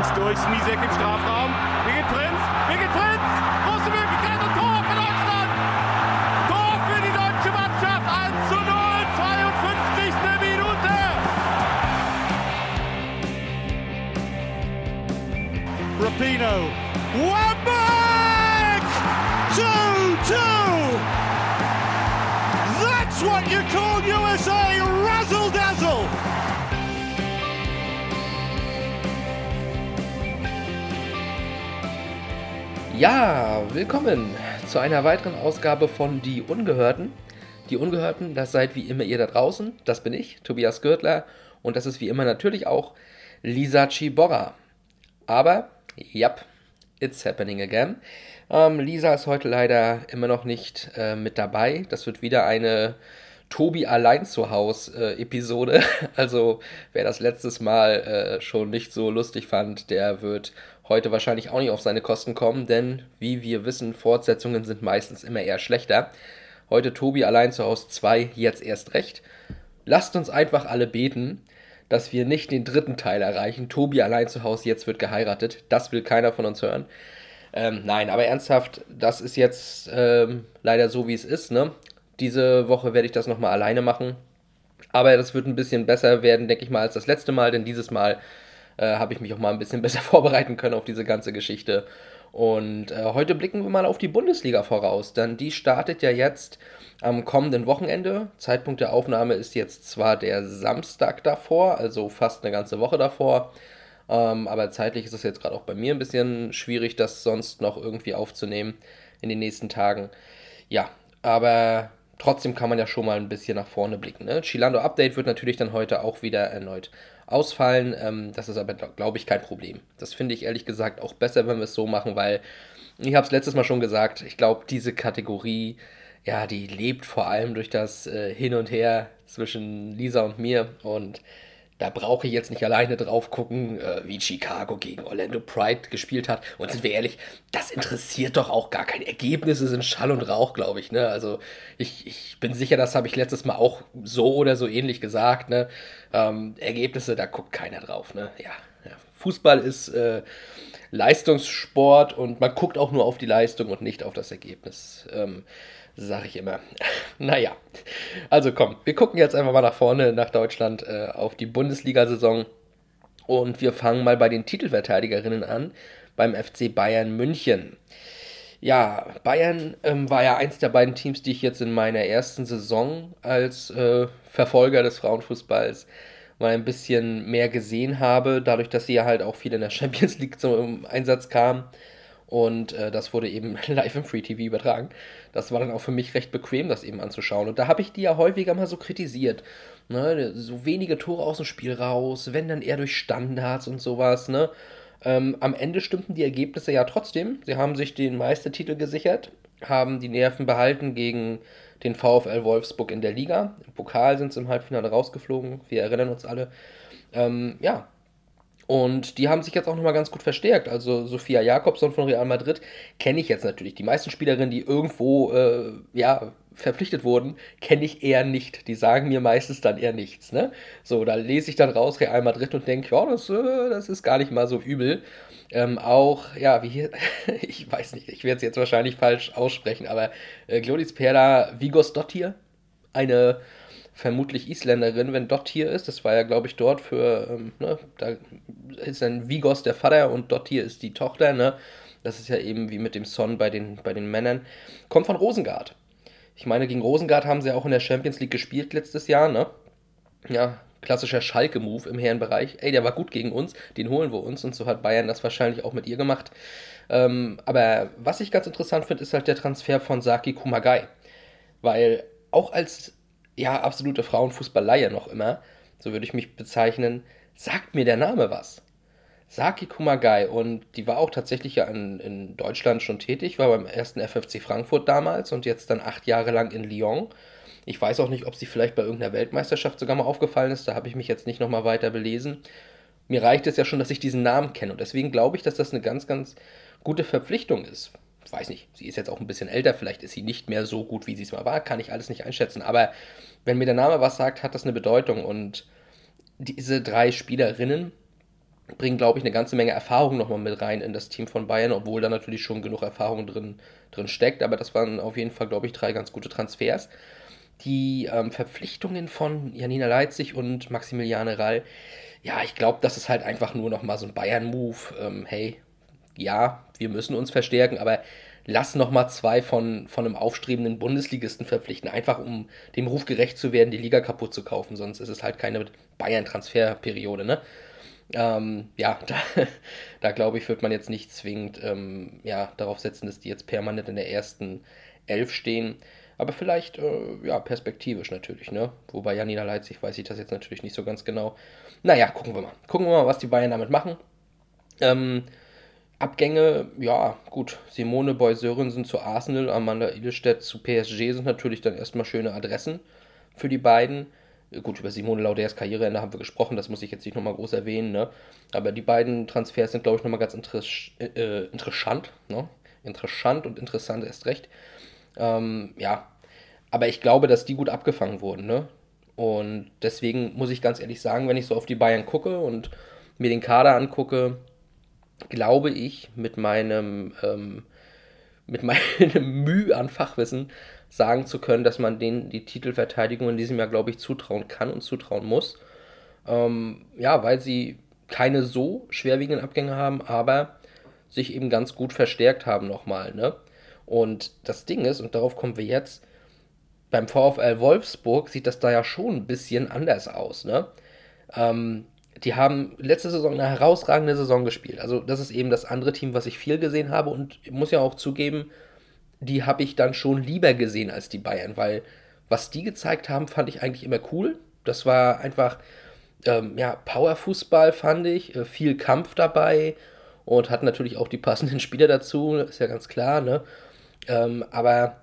Links durch, Smisek im Strafraum. Birgit Prinz, Birgit Prinz, große Möglichkeit und Tor für Deutschland. Tor für die deutsche Mannschaft, 1 zu 0, 52. Minute. Rapino, Wembeck! Ja, willkommen zu einer weiteren Ausgabe von Die Ungehörten. Die Ungehörten, das seid wie immer ihr da draußen. Das bin ich, Tobias Gürtler. Und das ist wie immer natürlich auch Lisa Chiborra. Aber, ja, it's happening again. Ähm, Lisa ist heute leider immer noch nicht äh, mit dabei. Das wird wieder eine Tobi allein zu Haus äh, Episode. Also wer das letztes Mal äh, schon nicht so lustig fand, der wird heute wahrscheinlich auch nicht auf seine Kosten kommen, denn wie wir wissen, Fortsetzungen sind meistens immer eher schlechter. Heute Tobi allein zu Hause 2, jetzt erst recht. Lasst uns einfach alle beten, dass wir nicht den dritten Teil erreichen. Tobi allein zu Hause, jetzt wird geheiratet. Das will keiner von uns hören. Ähm, nein, aber ernsthaft, das ist jetzt ähm, leider so, wie es ist. Ne? Diese Woche werde ich das nochmal alleine machen. Aber das wird ein bisschen besser werden, denke ich mal, als das letzte Mal, denn dieses Mal äh, habe ich mich auch mal ein bisschen besser vorbereiten können auf diese ganze Geschichte. Und äh, heute blicken wir mal auf die Bundesliga voraus, denn die startet ja jetzt am kommenden Wochenende. Zeitpunkt der Aufnahme ist jetzt zwar der Samstag davor, also fast eine ganze Woche davor, ähm, aber zeitlich ist es jetzt gerade auch bei mir ein bisschen schwierig, das sonst noch irgendwie aufzunehmen in den nächsten Tagen. Ja, aber trotzdem kann man ja schon mal ein bisschen nach vorne blicken. Ne? Chilando Update wird natürlich dann heute auch wieder erneut ausfallen. Ähm, das ist aber, glaube ich, kein Problem. Das finde ich ehrlich gesagt auch besser, wenn wir es so machen, weil ich habe es letztes Mal schon gesagt, ich glaube, diese Kategorie, ja, die lebt vor allem durch das äh, Hin und Her zwischen Lisa und mir und da brauche ich jetzt nicht alleine drauf gucken, äh, wie Chicago gegen Orlando Pride gespielt hat. Und sind wir ehrlich, das interessiert doch auch gar kein. Ergebnisse sind Schall und Rauch, glaube ich. Ne? Also ich, ich bin sicher, das habe ich letztes Mal auch so oder so ähnlich gesagt. Ne? Ähm, Ergebnisse, da guckt keiner drauf. Ne? Ja, ja. Fußball ist äh, Leistungssport und man guckt auch nur auf die Leistung und nicht auf das Ergebnis. Ähm, sag ich immer. naja, also komm, wir gucken jetzt einfach mal nach vorne, nach Deutschland, äh, auf die Bundesliga-Saison. Und wir fangen mal bei den Titelverteidigerinnen an, beim FC Bayern München. Ja, Bayern ähm, war ja eins der beiden Teams, die ich jetzt in meiner ersten Saison als äh, Verfolger des Frauenfußballs mal ein bisschen mehr gesehen habe, dadurch, dass sie ja halt auch viel in der Champions League zum Einsatz kamen. Und äh, das wurde eben live im Free TV übertragen. Das war dann auch für mich recht bequem, das eben anzuschauen. Und da habe ich die ja häufiger mal so kritisiert. Ne? So wenige Tore aus dem Spiel raus, wenn dann eher durch Standards und sowas. Ne? Ähm, am Ende stimmten die Ergebnisse ja trotzdem. Sie haben sich den Meistertitel gesichert, haben die Nerven behalten gegen den VfL Wolfsburg in der Liga. Im Pokal sind sie im Halbfinale rausgeflogen. Wir erinnern uns alle. Ähm, ja, und die haben sich jetzt auch nochmal ganz gut verstärkt. Also Sophia Jakobson von Real Madrid kenne ich jetzt natürlich. Die meisten Spielerinnen, die irgendwo äh, ja, verpflichtet wurden, kenne ich eher nicht. Die sagen mir meistens dann eher nichts. Ne? So, da lese ich dann raus Real Madrid und denke, ja, das, äh, das ist gar nicht mal so übel. Ähm, auch, ja, wie hier, ich weiß nicht, ich werde es jetzt wahrscheinlich falsch aussprechen, aber äh, Glodis Perla Vigos Dottir, eine vermutlich Isländerin, wenn Dot hier ist. Das war ja, glaube ich, dort für, ähm, ne, da ist dann Vigos der Vater und Dot hier ist die Tochter, ne? Das ist ja eben wie mit dem Son bei den, bei den Männern. Kommt von Rosengard. Ich meine, gegen Rosengard haben sie auch in der Champions League gespielt letztes Jahr, ne? Ja, klassischer Schalke-Move im Herrenbereich. Ey, der war gut gegen uns, den holen wir uns und so hat Bayern das wahrscheinlich auch mit ihr gemacht. Ähm, aber was ich ganz interessant finde, ist halt der Transfer von Saki Kumagai. Weil auch als ja, absolute Frauenfußballleihe noch immer, so würde ich mich bezeichnen, sagt mir der Name was. Saki Kumagai. Und die war auch tatsächlich ja in, in Deutschland schon tätig, war beim ersten FFC Frankfurt damals und jetzt dann acht Jahre lang in Lyon. Ich weiß auch nicht, ob sie vielleicht bei irgendeiner Weltmeisterschaft sogar mal aufgefallen ist, da habe ich mich jetzt nicht nochmal weiter belesen. Mir reicht es ja schon, dass ich diesen Namen kenne. Und deswegen glaube ich, dass das eine ganz, ganz gute Verpflichtung ist. Weiß nicht, sie ist jetzt auch ein bisschen älter, vielleicht ist sie nicht mehr so gut, wie sie es mal war, kann ich alles nicht einschätzen. Aber wenn mir der Name was sagt, hat das eine Bedeutung. Und diese drei Spielerinnen, bringen, glaube ich, eine ganze Menge Erfahrung nochmal mit rein in das Team von Bayern, obwohl da natürlich schon genug Erfahrung drin, drin steckt. Aber das waren auf jeden Fall, glaube ich, drei ganz gute Transfers. Die ähm, Verpflichtungen von Janina Leitzig und Maximiliane Rall, ja, ich glaube, das ist halt einfach nur nochmal so ein Bayern-Move. Ähm, hey, ja, wir müssen uns verstärken, aber lass nochmal zwei von, von einem aufstrebenden Bundesligisten verpflichten, einfach um dem Ruf gerecht zu werden, die Liga kaputt zu kaufen. Sonst ist es halt keine Bayern-Transferperiode, ne? Ähm, ja, da, da glaube ich, wird man jetzt nicht zwingend ähm, ja, darauf setzen, dass die jetzt permanent in der ersten Elf stehen. Aber vielleicht, äh, ja, perspektivisch natürlich, ne? Wobei Janina Leipzig weiß ich das jetzt natürlich nicht so ganz genau. Naja, gucken wir mal. Gucken wir mal, was die Bayern damit machen. Ähm, Abgänge, ja, gut. Simone Boy Sörensen zu Arsenal, Amanda Illestedt zu PSG sind natürlich dann erstmal schöne Adressen für die beiden. Gut, über Simone Lauders Karriereende haben wir gesprochen, das muss ich jetzt nicht nochmal groß erwähnen, ne? Aber die beiden Transfers sind, glaube ich, nochmal ganz interess äh, interessant, ne? Interessant und interessant erst recht. Ähm, ja, aber ich glaube, dass die gut abgefangen wurden. Ne? Und deswegen muss ich ganz ehrlich sagen, wenn ich so auf die Bayern gucke und mir den Kader angucke, glaube ich mit meinem, ähm, mit meinem Mühe an Fachwissen sagen zu können, dass man denen die Titelverteidigung in diesem Jahr, glaube ich, zutrauen kann und zutrauen muss. Ähm, ja, weil sie keine so schwerwiegenden Abgänge haben, aber sich eben ganz gut verstärkt haben nochmal. Ne? Und das Ding ist, und darauf kommen wir jetzt, beim VfL Wolfsburg sieht das da ja schon ein bisschen anders aus. Ne? Ähm, die haben letzte Saison eine herausragende Saison gespielt. Also das ist eben das andere Team, was ich viel gesehen habe. Und ich muss ja auch zugeben, die habe ich dann schon lieber gesehen als die Bayern, weil was die gezeigt haben, fand ich eigentlich immer cool. Das war einfach, ähm, ja, Powerfußball fand ich, äh, viel Kampf dabei und hat natürlich auch die passenden Spieler dazu, ist ja ganz klar, ne? Ähm, aber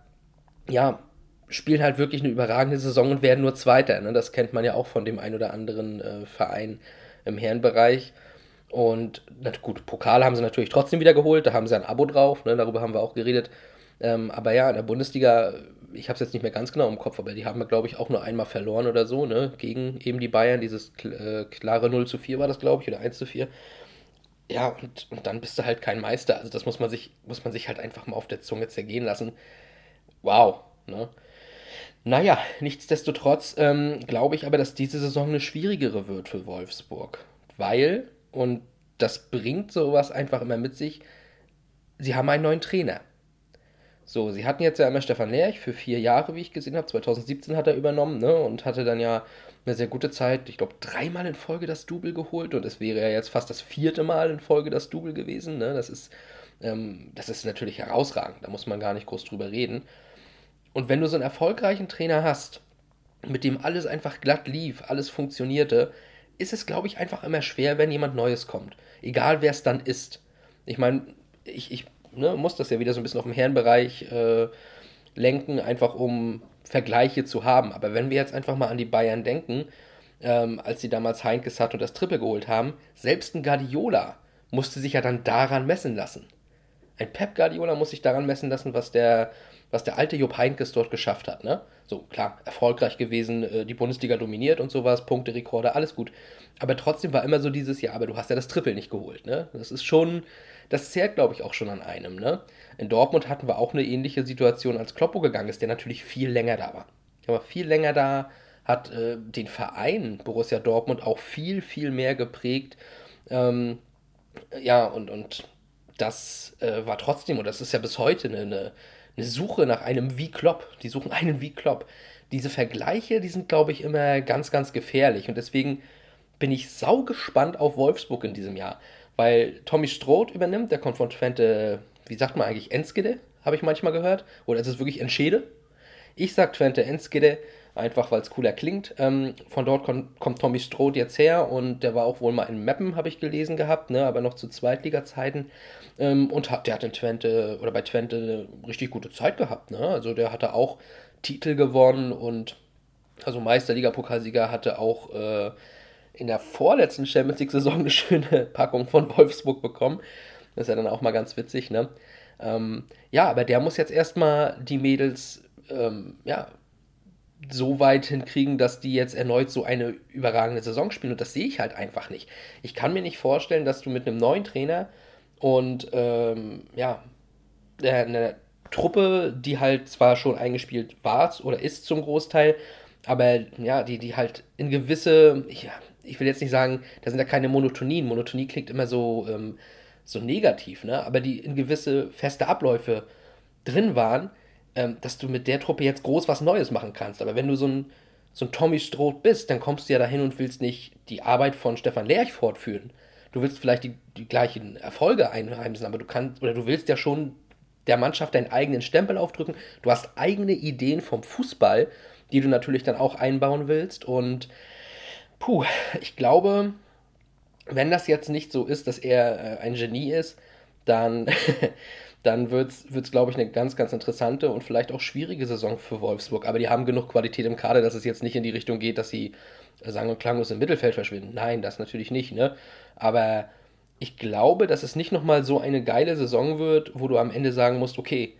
ja, spielen halt wirklich eine überragende Saison und werden nur Zweiter. Ne? Das kennt man ja auch von dem ein oder anderen äh, Verein im Herrenbereich. Und na gut, Pokal haben sie natürlich trotzdem wieder geholt, da haben sie ein Abo drauf, ne? darüber haben wir auch geredet. Ähm, aber ja, in der Bundesliga, ich habe es jetzt nicht mehr ganz genau im Kopf, aber die haben, glaube ich, auch nur einmal verloren oder so, ne? gegen eben die Bayern. Dieses äh, klare 0 zu 4 war das, glaube ich, oder 1 zu 4. Ja, und, und dann bist du halt kein Meister. Also das muss man sich, muss man sich halt einfach mal auf der Zunge zergehen lassen. Wow. Ne? Naja, nichtsdestotrotz ähm, glaube ich aber, dass diese Saison eine schwierigere wird für Wolfsburg. Weil, und das bringt sowas einfach immer mit sich, sie haben einen neuen Trainer. So, sie hatten jetzt ja immer Stefan Lerch für vier Jahre, wie ich gesehen habe. 2017 hat er übernommen ne, und hatte dann ja eine sehr gute Zeit. Ich glaube, dreimal in Folge das Double geholt und es wäre ja jetzt fast das vierte Mal in Folge das Double gewesen. Ne? Das, ist, ähm, das ist natürlich herausragend, da muss man gar nicht groß drüber reden. Und wenn du so einen erfolgreichen Trainer hast, mit dem alles einfach glatt lief, alles funktionierte, ist es, glaube ich, einfach immer schwer, wenn jemand Neues kommt. Egal, wer es dann ist. Ich meine, ich, ich ne, muss das ja wieder so ein bisschen auf den Herrenbereich äh, lenken, einfach um Vergleiche zu haben. Aber wenn wir jetzt einfach mal an die Bayern denken, ähm, als sie damals Heinkes hat und das Triple geholt haben, selbst ein Guardiola musste sich ja dann daran messen lassen. Ein Pep Guardiola muss sich daran messen lassen, was der, was der alte Jupp Heinkes dort geschafft hat. Ne? So, klar, erfolgreich gewesen, äh, die Bundesliga dominiert und sowas, Punkte, Rekorde, alles gut. Aber trotzdem war immer so dieses, ja, aber du hast ja das Triple nicht geholt. Ne? Das ist schon, das zehrt, glaube ich, auch schon an einem. Ne? In Dortmund hatten wir auch eine ähnliche Situation, als Kloppo gegangen ist, der natürlich viel länger da war. Er war viel länger da, hat äh, den Verein Borussia Dortmund auch viel, viel mehr geprägt. Ähm, ja, und, und das äh, war trotzdem, und das ist ja bis heute eine, eine, eine Suche nach einem wie Klopp. Die suchen einen wie Klopp. Diese Vergleiche, die sind, glaube ich, immer ganz, ganz gefährlich. Und deswegen bin ich sau gespannt auf Wolfsburg in diesem Jahr weil Tommy Stroth übernimmt, der kommt von Twente, wie sagt man eigentlich, Enskede, habe ich manchmal gehört. Oder ist es wirklich Enschede? Ich sage Twente Enskede, einfach weil es cooler klingt. Ähm, von dort kommt, Tommy Stroth jetzt her und der war auch wohl mal in Meppen, habe ich gelesen gehabt, ne, aber noch zu Zweitliga-Zeiten. Ähm, und hat, der hat in Twente oder bei Twente eine richtig gute Zeit gehabt. Ne? Also der hatte auch Titel gewonnen und also Meisterliga-Pokalsieger hatte auch äh, in der vorletzten Champions League-Saison eine schöne Packung von Wolfsburg bekommen. Das ist ja dann auch mal ganz witzig, ne? Ähm, ja, aber der muss jetzt erstmal die Mädels, ähm, ja, so weit hinkriegen, dass die jetzt erneut so eine überragende Saison spielen. Und das sehe ich halt einfach nicht. Ich kann mir nicht vorstellen, dass du mit einem neuen Trainer und ähm, ja, eine Truppe, die halt zwar schon eingespielt war oder ist zum Großteil, aber ja, die, die halt in gewisse, ja, ich will jetzt nicht sagen, da sind ja keine Monotonien. Monotonie klingt immer so, ähm, so negativ, ne? Aber die in gewisse feste Abläufe drin waren, ähm, dass du mit der Truppe jetzt groß was Neues machen kannst. Aber wenn du so ein, so ein Tommy Stroh bist, dann kommst du ja dahin und willst nicht die Arbeit von Stefan Lerch fortführen. Du willst vielleicht die, die gleichen Erfolge einheimsen, aber du kannst, oder du willst ja schon der Mannschaft deinen eigenen Stempel aufdrücken. Du hast eigene Ideen vom Fußball, die du natürlich dann auch einbauen willst. Und puh, ich glaube, wenn das jetzt nicht so ist, dass er äh, ein Genie ist, dann, dann wird es, glaube ich, eine ganz, ganz interessante und vielleicht auch schwierige Saison für Wolfsburg. Aber die haben genug Qualität im Kader, dass es jetzt nicht in die Richtung geht, dass sie äh, sang- und klanglos im Mittelfeld verschwinden. Nein, das natürlich nicht. Ne? Aber ich glaube, dass es nicht nochmal so eine geile Saison wird, wo du am Ende sagen musst, okay,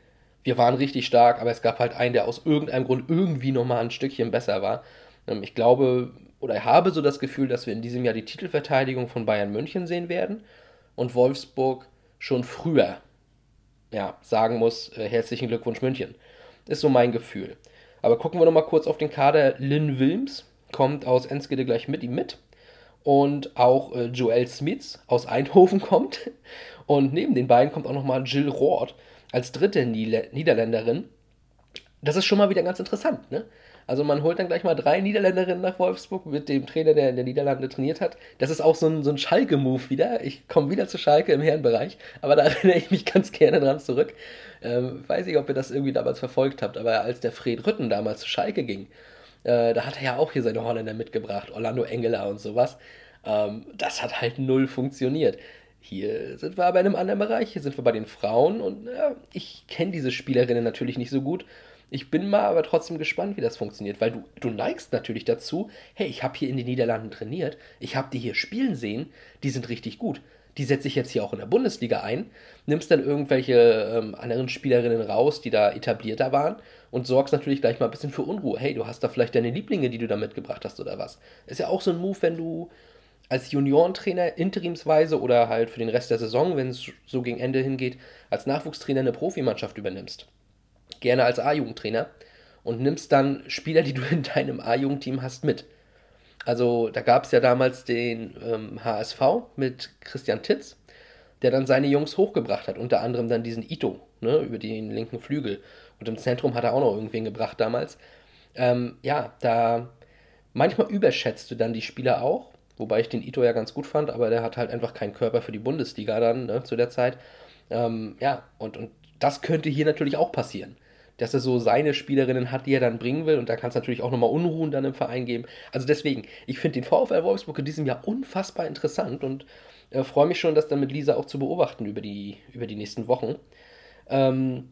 wir waren richtig stark, aber es gab halt einen, der aus irgendeinem Grund irgendwie nochmal ein Stückchen besser war. Ähm, ich glaube oder habe so das Gefühl, dass wir in diesem Jahr die Titelverteidigung von Bayern München sehen werden und Wolfsburg schon früher ja, sagen muss, äh, herzlichen Glückwunsch München. Ist so mein Gefühl. Aber gucken wir nochmal kurz auf den Kader. Lynn Wilms kommt aus Enskede gleich mit ihm mit und auch äh, Joel Smits aus Eindhoven kommt. Und neben den beiden kommt auch nochmal Jill Roth als dritte Niederländerin. Das ist schon mal wieder ganz interessant, ne? Also man holt dann gleich mal drei Niederländerinnen nach Wolfsburg mit dem Trainer, der in der Niederlande trainiert hat. Das ist auch so ein, so ein Schalke-Move wieder. Ich komme wieder zu Schalke im Herrenbereich, aber da erinnere ich mich ganz gerne dran zurück. Ähm, weiß nicht, ob ihr das irgendwie damals verfolgt habt, aber als der Fred Rütten damals zu Schalke ging, äh, da hat er ja auch hier seine Holländer mitgebracht, Orlando Engeler und sowas. Ähm, das hat halt null funktioniert. Hier sind wir aber in einem anderen Bereich. Hier sind wir bei den Frauen und äh, ich kenne diese Spielerinnen natürlich nicht so gut. Ich bin mal aber trotzdem gespannt, wie das funktioniert, weil du, du neigst natürlich dazu, hey, ich habe hier in den Niederlanden trainiert, ich habe die hier spielen sehen, die sind richtig gut. Die setze ich jetzt hier auch in der Bundesliga ein, nimmst dann irgendwelche ähm, anderen Spielerinnen raus, die da etablierter waren und sorgst natürlich gleich mal ein bisschen für Unruhe. Hey, du hast da vielleicht deine Lieblinge, die du da mitgebracht hast oder was. Ist ja auch so ein Move, wenn du als Juniorentrainer interimsweise oder halt für den Rest der Saison, wenn es so gegen Ende hingeht, als Nachwuchstrainer eine Profimannschaft übernimmst. Gerne als A-Jugendtrainer und nimmst dann Spieler, die du in deinem A-Jugendteam hast, mit. Also da gab es ja damals den ähm, HSV mit Christian Titz, der dann seine Jungs hochgebracht hat, unter anderem dann diesen Ito, ne, über den linken Flügel. Und im Zentrum hat er auch noch irgendwen gebracht damals. Ähm, ja, da manchmal überschätzt du dann die Spieler auch, wobei ich den Ito ja ganz gut fand, aber der hat halt einfach keinen Körper für die Bundesliga dann ne, zu der Zeit. Ähm, ja, und, und das könnte hier natürlich auch passieren. Dass er so seine Spielerinnen hat, die er dann bringen will. Und da kann es natürlich auch nochmal Unruhen dann im Verein geben. Also deswegen, ich finde den VfL Wolfsburg in diesem Jahr unfassbar interessant und äh, freue mich schon, das dann mit Lisa auch zu beobachten über die, über die nächsten Wochen. Ähm,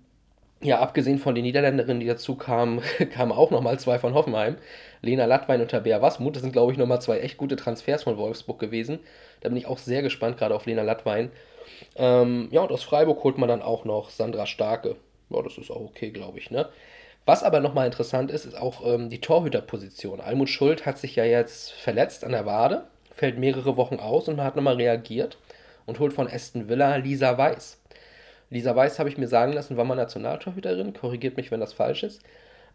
ja, abgesehen von den Niederländerinnen, die dazu kamen, kamen auch nochmal zwei von Hoffenheim. Lena Lattwein und Tabea Wasmut. Das sind, glaube ich, nochmal zwei echt gute Transfers von Wolfsburg gewesen. Da bin ich auch sehr gespannt, gerade auf Lena Lattwein. Ähm, ja, und aus Freiburg holt man dann auch noch Sandra Starke. Ja, das ist auch okay, glaube ich, ne? Was aber nochmal interessant ist, ist auch ähm, die Torhüterposition. Almut Schuld hat sich ja jetzt verletzt an der Wade, fällt mehrere Wochen aus und man hat nochmal reagiert und holt von Aston Villa Lisa Weiß. Lisa Weiß, habe ich mir sagen lassen, war mal Nationaltorhüterin, korrigiert mich, wenn das falsch ist.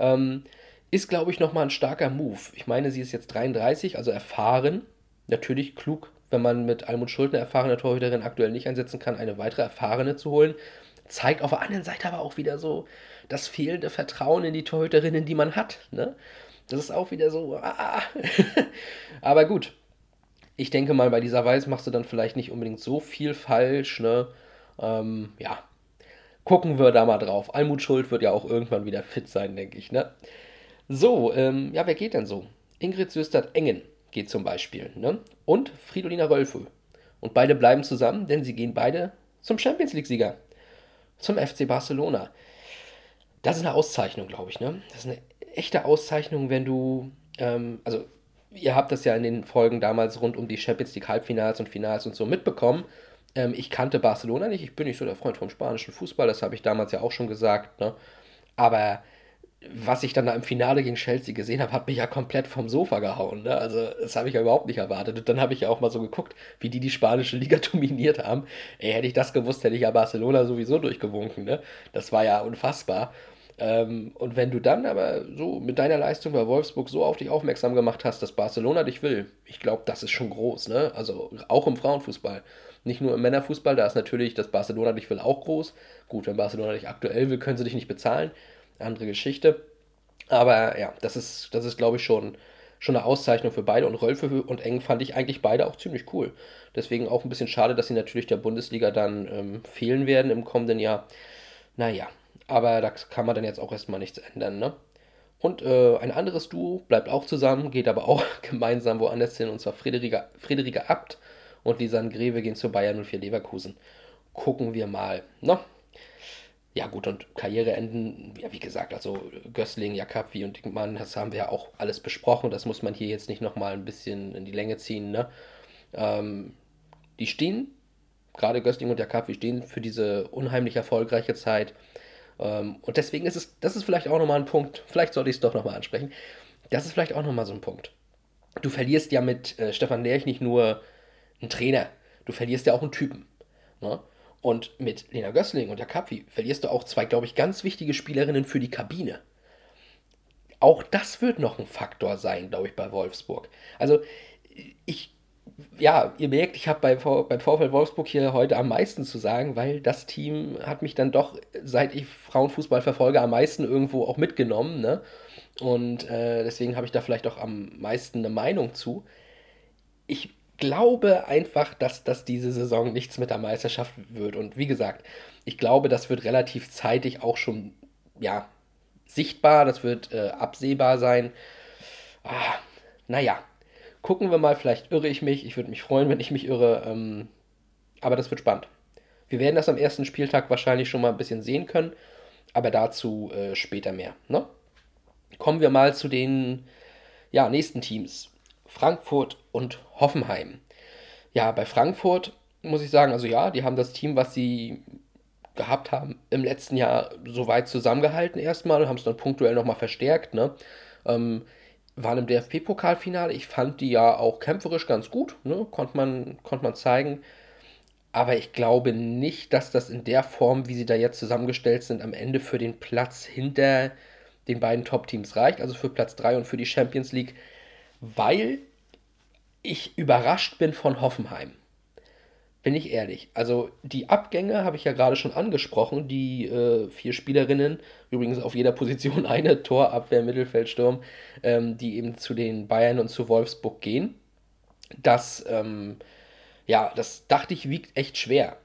Ähm, ist, glaube ich, nochmal ein starker Move. Ich meine, sie ist jetzt 33, also erfahren. Natürlich klug, wenn man mit Almut Schuld eine erfahrene Torhüterin aktuell nicht einsetzen kann, eine weitere erfahrene zu holen. Zeigt auf der anderen Seite aber auch wieder so das fehlende Vertrauen in die Torhüterinnen, die man hat. Ne? Das ist auch wieder so. Ah. aber gut. Ich denke mal, bei dieser Weiß machst du dann vielleicht nicht unbedingt so viel falsch. Ne? Ähm, ja, gucken wir da mal drauf. Almut Schuld wird ja auch irgendwann wieder fit sein, denke ich. Ne? So, ähm, ja, wer geht denn so? Ingrid Söstert-Engen geht zum Beispiel. Ne? Und Fridolina Rölfö. Und beide bleiben zusammen, denn sie gehen beide zum Champions League-Sieger. Zum FC Barcelona. Das ist eine Auszeichnung, glaube ich. Ne? Das ist eine echte Auszeichnung, wenn du, ähm, also ihr habt das ja in den Folgen damals rund um die Champions League Halbfinals und Finals und so mitbekommen. Ähm, ich kannte Barcelona nicht, ich bin nicht so der Freund vom spanischen Fußball, das habe ich damals ja auch schon gesagt. Ne? Aber was ich dann da im Finale gegen Chelsea gesehen habe, hat mich ja komplett vom Sofa gehauen. Ne? Also das habe ich ja überhaupt nicht erwartet. Und dann habe ich ja auch mal so geguckt, wie die die spanische Liga dominiert haben. Ey, hätte ich das gewusst, hätte ich ja Barcelona sowieso durchgewunken. Ne? Das war ja unfassbar. Ähm, und wenn du dann aber so mit deiner Leistung bei Wolfsburg so auf dich aufmerksam gemacht hast, dass Barcelona dich will, ich glaube, das ist schon groß. Ne? Also auch im Frauenfußball. Nicht nur im Männerfußball, da ist natürlich das Barcelona dich will auch groß. Gut, wenn Barcelona dich aktuell will, können sie dich nicht bezahlen andere Geschichte. Aber ja, das ist, das ist glaube ich, schon, schon eine Auszeichnung für beide. Und Rölfe und Eng fand ich eigentlich beide auch ziemlich cool. Deswegen auch ein bisschen schade, dass sie natürlich der Bundesliga dann ähm, fehlen werden im kommenden Jahr. Naja, aber da kann man dann jetzt auch erstmal nichts ändern, ne? Und äh, ein anderes Duo bleibt auch zusammen, geht aber auch gemeinsam woanders hin, und zwar Friederike, Friederike Abt und Lisanne Greve gehen zu Bayern 04 Leverkusen. Gucken wir mal, ne? Ja, gut, und Karriereenden, ja, wie gesagt, also Gößling, Jakapi und Dickmann, das haben wir ja auch alles besprochen. Das muss man hier jetzt nicht nochmal ein bisschen in die Länge ziehen. Ne? Ähm, die stehen, gerade Gößling und Jakapi stehen für diese unheimlich erfolgreiche Zeit. Ähm, und deswegen ist es, das ist vielleicht auch nochmal ein Punkt, vielleicht sollte ich es doch nochmal ansprechen. Das ist vielleicht auch nochmal so ein Punkt. Du verlierst ja mit äh, Stefan Lerch nicht nur einen Trainer, du verlierst ja auch einen Typen. Ne? Und mit Lena Gößling und der Kapwi verlierst du auch zwei, glaube ich, ganz wichtige Spielerinnen für die Kabine. Auch das wird noch ein Faktor sein, glaube ich, bei Wolfsburg. Also, ich, ja, ihr merkt, ich habe bei, beim VfL Wolfsburg hier heute am meisten zu sagen, weil das Team hat mich dann doch, seit ich Frauenfußball verfolge, am meisten irgendwo auch mitgenommen. Ne? Und äh, deswegen habe ich da vielleicht auch am meisten eine Meinung zu. Ich glaube einfach, dass das diese Saison nichts mit der Meisterschaft wird. Und wie gesagt, ich glaube, das wird relativ zeitig auch schon, ja, sichtbar, das wird äh, absehbar sein. Ah, naja, gucken wir mal, vielleicht irre ich mich. Ich würde mich freuen, wenn ich mich irre. Ähm, aber das wird spannend. Wir werden das am ersten Spieltag wahrscheinlich schon mal ein bisschen sehen können, aber dazu äh, später mehr. Ne? Kommen wir mal zu den ja, nächsten Teams. Frankfurt und Hoffenheim. Ja, bei Frankfurt muss ich sagen, also ja, die haben das Team, was sie gehabt haben, im letzten Jahr soweit zusammengehalten erstmal und haben es dann punktuell nochmal verstärkt. Ne? Ähm, waren im DFB-Pokalfinale. Ich fand die ja auch kämpferisch ganz gut, ne? konnte man, konnt man zeigen. Aber ich glaube nicht, dass das in der Form, wie sie da jetzt zusammengestellt sind, am Ende für den Platz hinter den beiden Top-Teams reicht. Also für Platz 3 und für die Champions League weil ich überrascht bin von Hoffenheim. Bin ich ehrlich. Also die Abgänge habe ich ja gerade schon angesprochen. Die äh, vier Spielerinnen, übrigens auf jeder Position eine, Tor, Abwehr, Mittelfeld, ähm, die eben zu den Bayern und zu Wolfsburg gehen. Das, ähm, ja, das dachte ich, wiegt echt schwer.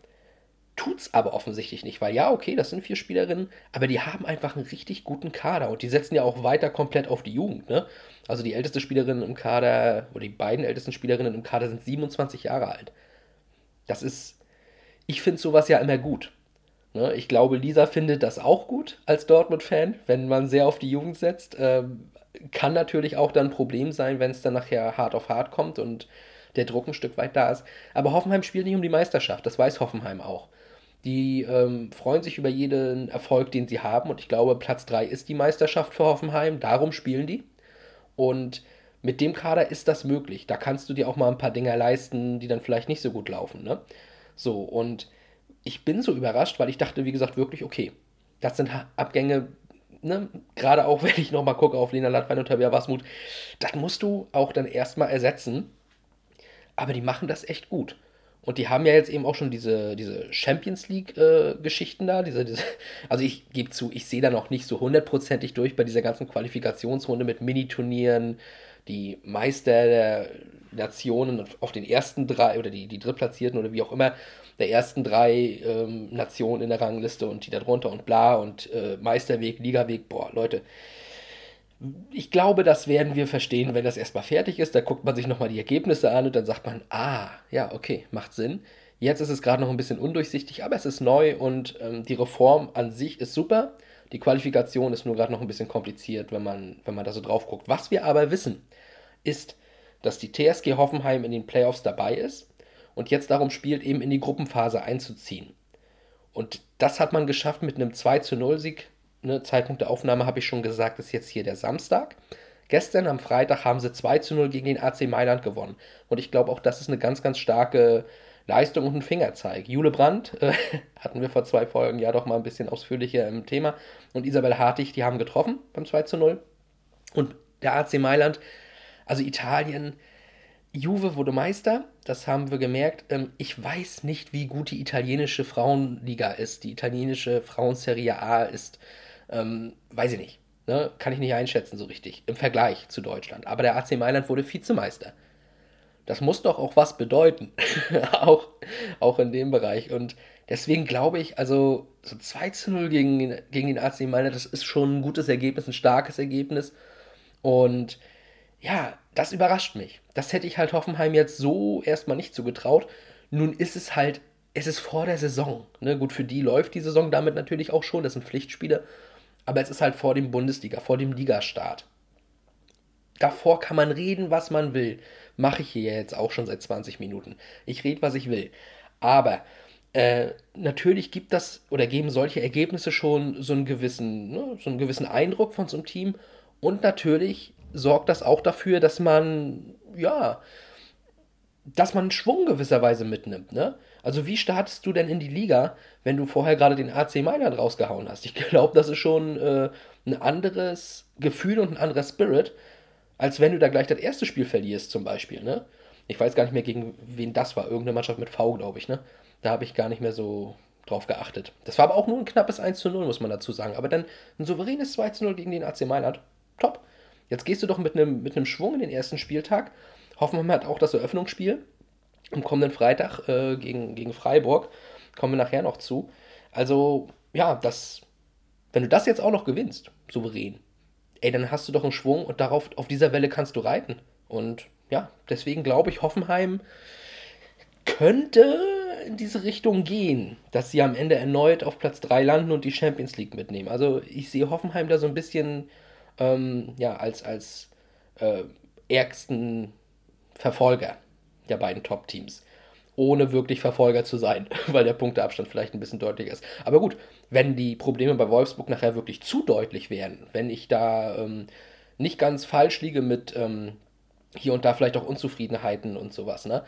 Tut's aber offensichtlich nicht, weil ja, okay, das sind vier Spielerinnen, aber die haben einfach einen richtig guten Kader und die setzen ja auch weiter komplett auf die Jugend, ne? Also die älteste Spielerin im Kader, oder die beiden ältesten Spielerinnen im Kader sind 27 Jahre alt. Das ist, ich finde sowas ja immer gut. Ne? Ich glaube, Lisa findet das auch gut als Dortmund-Fan, wenn man sehr auf die Jugend setzt. Ähm, kann natürlich auch dann ein Problem sein, wenn es dann nachher hart auf hart kommt und der Druck ein Stück weit da ist. Aber Hoffenheim spielt nicht um die Meisterschaft, das weiß Hoffenheim auch. Die ähm, freuen sich über jeden Erfolg, den sie haben. Und ich glaube, Platz 3 ist die Meisterschaft für Hoffenheim. Darum spielen die. Und mit dem Kader ist das möglich. Da kannst du dir auch mal ein paar Dinger leisten, die dann vielleicht nicht so gut laufen. Ne? So, und ich bin so überrascht, weil ich dachte, wie gesagt, wirklich, okay, das sind Abgänge, ne? gerade auch wenn ich nochmal gucke auf Lena Latwein und Tabea Wasmut, das musst du auch dann erstmal ersetzen. Aber die machen das echt gut. Und die haben ja jetzt eben auch schon diese, diese Champions League-Geschichten äh, da. Diese, diese, also ich gebe zu, ich sehe da noch nicht so hundertprozentig durch bei dieser ganzen Qualifikationsrunde mit Mini-Turnieren, die Meister der Nationen auf den ersten drei oder die, die Drittplatzierten oder wie auch immer, der ersten drei ähm, Nationen in der Rangliste und die darunter und bla und äh, Meisterweg, Ligaweg, boah, Leute, ich glaube, das werden wir verstehen, wenn das erstmal fertig ist. Da guckt man sich nochmal die Ergebnisse an und dann sagt man, ah, ja, okay, macht Sinn. Jetzt ist es gerade noch ein bisschen undurchsichtig, aber es ist neu und ähm, die Reform an sich ist super. Die Qualifikation ist nur gerade noch ein bisschen kompliziert, wenn man, wenn man da so drauf guckt. Was wir aber wissen, ist, dass die TSG Hoffenheim in den Playoffs dabei ist und jetzt darum spielt, eben in die Gruppenphase einzuziehen. Und das hat man geschafft mit einem 2 zu 0 Sieg ne, Zeitpunkt der Aufnahme habe ich schon gesagt, ist jetzt hier der Samstag. Gestern am Freitag haben sie 2 zu 0 gegen den AC Mailand gewonnen. Und ich glaube, auch das ist eine ganz, ganz starke Leistung und ein Fingerzeig. Jule Brandt äh, hatten wir vor zwei Folgen ja doch mal ein bisschen ausführlicher im Thema. Und Isabel Hartig, die haben getroffen beim 2 zu 0. Und der AC Mailand, also Italien, Juve wurde Meister, das haben wir gemerkt. Ähm, ich weiß nicht, wie gut die italienische Frauenliga ist. Die italienische Frauenserie A ist, ähm, weiß ich nicht. Ne? Kann ich nicht einschätzen so richtig im Vergleich zu Deutschland. Aber der AC Mailand wurde Vizemeister. Das muss doch auch was bedeuten. auch, auch in dem Bereich. Und deswegen glaube ich, also so 2 zu 0 gegen, gegen den AC Mailand, das ist schon ein gutes Ergebnis, ein starkes Ergebnis. Und ja, das überrascht mich. Das hätte ich halt Hoffenheim jetzt so erstmal nicht zugetraut. Nun ist es halt, es ist vor der Saison. Ne? Gut, für die läuft die Saison damit natürlich auch schon, das sind Pflichtspiele. Aber es ist halt vor dem Bundesliga, vor dem Ligastart. Davor kann man reden, was man will. Mache ich hier jetzt auch schon seit 20 Minuten. Ich rede, was ich will. Aber äh, natürlich gibt das oder geben solche Ergebnisse schon so einen gewissen, ne, so einen gewissen Eindruck von so einem Team. Und natürlich sorgt das auch dafür, dass man, ja, dass man Schwung gewisserweise mitnimmt, ne? Also wie startest du denn in die Liga, wenn du vorher gerade den AC Mailand rausgehauen hast? Ich glaube, das ist schon äh, ein anderes Gefühl und ein anderer Spirit, als wenn du da gleich das erste Spiel verlierst zum Beispiel, ne? Ich weiß gar nicht mehr, gegen wen das war. Irgendeine Mannschaft mit V, glaube ich, ne? Da habe ich gar nicht mehr so drauf geachtet. Das war aber auch nur ein knappes 1 zu 0, muss man dazu sagen. Aber dann ein souveränes 2 zu 0 gegen den AC Mailand. Top. Jetzt gehst du doch mit einem mit Schwung in den ersten Spieltag. Hoffen wir mal auch das Eröffnungsspiel am kommenden Freitag äh, gegen, gegen Freiburg. Kommen wir nachher noch zu. Also, ja, das, wenn du das jetzt auch noch gewinnst, souverän, ey, dann hast du doch einen Schwung und darauf, auf dieser Welle kannst du reiten. Und ja, deswegen glaube ich, Hoffenheim könnte in diese Richtung gehen, dass sie am Ende erneut auf Platz 3 landen und die Champions League mitnehmen. Also ich sehe Hoffenheim da so ein bisschen ähm, ja, als, als äh, ärgsten Verfolger der beiden Top-Teams. Ohne wirklich Verfolger zu sein, weil der Punkteabstand vielleicht ein bisschen deutlicher ist. Aber gut, wenn die Probleme bei Wolfsburg nachher wirklich zu deutlich wären, wenn ich da ähm, nicht ganz falsch liege mit ähm, hier und da vielleicht auch Unzufriedenheiten und sowas, ne?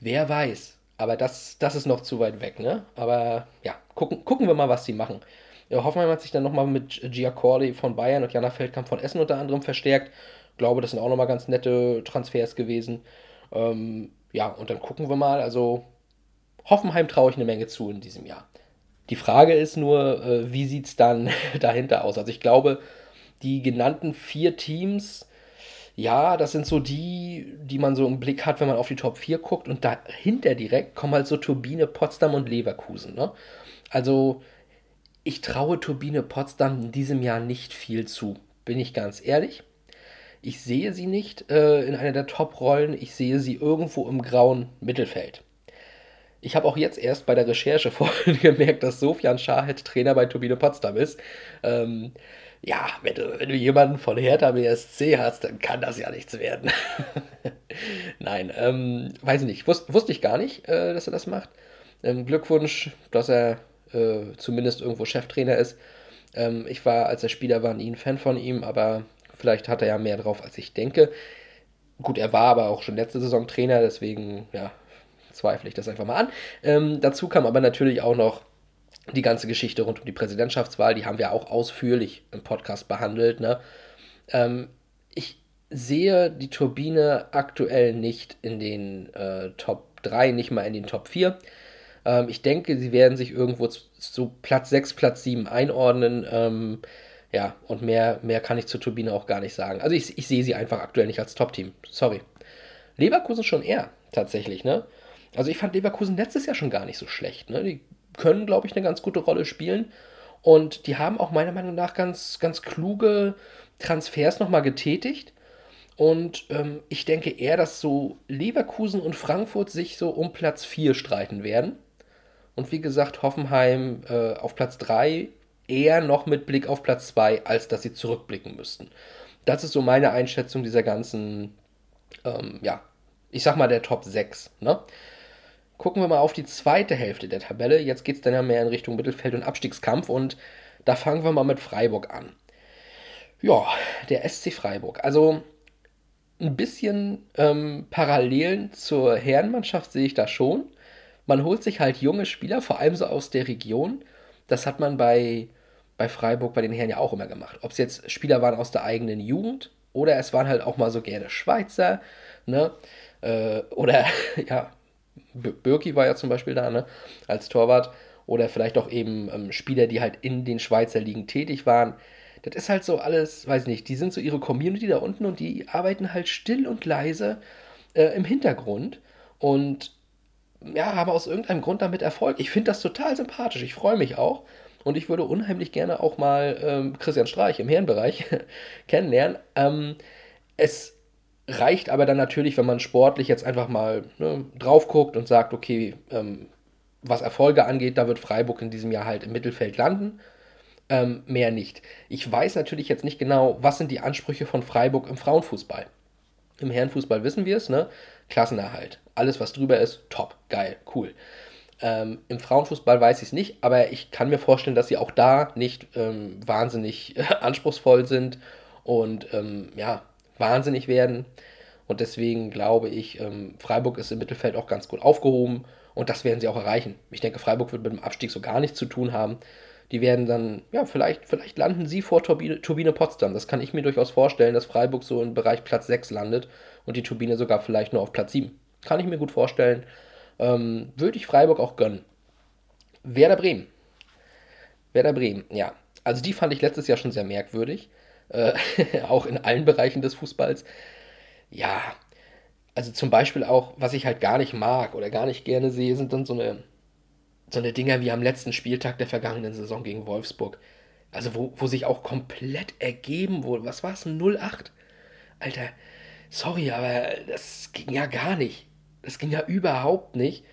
Wer weiß. Aber das, das ist noch zu weit weg, ne? Aber ja, gucken, gucken wir mal, was sie machen. Ja, Hoffenheim hat sich dann nochmal mit Giacordi von Bayern und Jana Feldkamp von Essen unter anderem verstärkt. Ich glaube, das sind auch nochmal ganz nette Transfers gewesen. Ähm, ja, und dann gucken wir mal. Also Hoffenheim traue ich eine Menge zu in diesem Jahr. Die Frage ist nur, äh, wie sieht es dann dahinter aus? Also ich glaube, die genannten vier Teams, ja, das sind so die, die man so im Blick hat, wenn man auf die Top 4 guckt. Und dahinter direkt kommen halt so Turbine, Potsdam und Leverkusen. Ne? Also ich traue Turbine Potsdam in diesem Jahr nicht viel zu, bin ich ganz ehrlich. Ich sehe sie nicht äh, in einer der Top-Rollen, ich sehe sie irgendwo im grauen Mittelfeld. Ich habe auch jetzt erst bei der Recherche vorhin gemerkt, dass Sofian Schahed Trainer bei Turbine Potsdam ist. Ähm, ja, wenn du, wenn du jemanden von Hertha BSC hast, dann kann das ja nichts werden. Nein, ähm, weiß ich nicht. Wus wusste ich gar nicht, äh, dass er das macht. Ähm, Glückwunsch, dass er äh, zumindest irgendwo Cheftrainer ist. Ähm, ich war, als er Spieler war, nie ein Fan von ihm, aber Vielleicht hat er ja mehr drauf, als ich denke. Gut, er war aber auch schon letzte Saison Trainer, deswegen ja, zweifle ich das einfach mal an. Ähm, dazu kam aber natürlich auch noch die ganze Geschichte rund um die Präsidentschaftswahl. Die haben wir auch ausführlich im Podcast behandelt. Ne? Ähm, ich sehe die Turbine aktuell nicht in den äh, Top 3, nicht mal in den Top 4. Ähm, ich denke, sie werden sich irgendwo zu, zu Platz 6, Platz 7 einordnen. Ja, und mehr, mehr kann ich zur Turbine auch gar nicht sagen. Also ich, ich sehe sie einfach aktuell nicht als Top-Team. Sorry. Leverkusen schon eher, tatsächlich, ne? Also ich fand Leverkusen letztes Jahr schon gar nicht so schlecht, ne? Die können, glaube ich, eine ganz gute Rolle spielen. Und die haben auch meiner Meinung nach ganz, ganz kluge Transfers nochmal getätigt. Und ähm, ich denke eher, dass so Leverkusen und Frankfurt sich so um Platz 4 streiten werden. Und wie gesagt, Hoffenheim äh, auf Platz 3 eher noch mit Blick auf Platz 2, als dass sie zurückblicken müssten. Das ist so meine Einschätzung dieser ganzen, ähm, ja, ich sag mal der Top 6. Ne? Gucken wir mal auf die zweite Hälfte der Tabelle. Jetzt geht es dann ja mehr in Richtung Mittelfeld und Abstiegskampf und Da fangen wir mal mit Freiburg an. Ja, der SC Freiburg. Also ein bisschen ähm, Parallelen zur Herrenmannschaft sehe ich da schon. Man holt sich halt junge Spieler, vor allem so aus der Region. Das hat man bei, bei Freiburg, bei den Herren ja auch immer gemacht. Ob es jetzt Spieler waren aus der eigenen Jugend oder es waren halt auch mal so gerne Schweizer, ne? Äh, oder ja, Birki war ja zum Beispiel da, ne? Als Torwart. Oder vielleicht auch eben ähm, Spieler, die halt in den Schweizer Ligen tätig waren. Das ist halt so alles, weiß nicht, die sind so ihre Community da unten und die arbeiten halt still und leise äh, im Hintergrund und ja, haben aus irgendeinem Grund damit Erfolg. Ich finde das total sympathisch. Ich freue mich auch. Und ich würde unheimlich gerne auch mal ähm, Christian Streich im Herrenbereich kennenlernen. Ähm, es reicht aber dann natürlich, wenn man sportlich jetzt einfach mal ne, drauf guckt und sagt, okay, ähm, was Erfolge angeht, da wird Freiburg in diesem Jahr halt im Mittelfeld landen. Ähm, mehr nicht. Ich weiß natürlich jetzt nicht genau, was sind die Ansprüche von Freiburg im Frauenfußball. Im Herrenfußball wissen wir es, ne? Klassenerhalt. Alles, was drüber ist, top, geil, cool. Ähm, Im Frauenfußball weiß ich es nicht, aber ich kann mir vorstellen, dass sie auch da nicht ähm, wahnsinnig äh, anspruchsvoll sind und ähm, ja, wahnsinnig werden. Und deswegen glaube ich, ähm, Freiburg ist im Mittelfeld auch ganz gut aufgehoben und das werden sie auch erreichen. Ich denke, Freiburg wird mit dem Abstieg so gar nichts zu tun haben. Die werden dann, ja, vielleicht, vielleicht landen sie vor Turbine, Turbine Potsdam. Das kann ich mir durchaus vorstellen, dass Freiburg so im Bereich Platz 6 landet und die Turbine sogar vielleicht nur auf Platz 7. Kann ich mir gut vorstellen. Ähm, würde ich Freiburg auch gönnen. Werder Bremen. Werder Bremen, ja. Also die fand ich letztes Jahr schon sehr merkwürdig. Äh, auch in allen Bereichen des Fußballs. Ja, also zum Beispiel auch, was ich halt gar nicht mag oder gar nicht gerne sehe, sind dann so eine, so eine Dinger wie am letzten Spieltag der vergangenen Saison gegen Wolfsburg. Also wo, wo sich auch komplett ergeben wurde. Was war es? 08? Alter, sorry, aber das ging ja gar nicht. Das ging ja überhaupt nicht.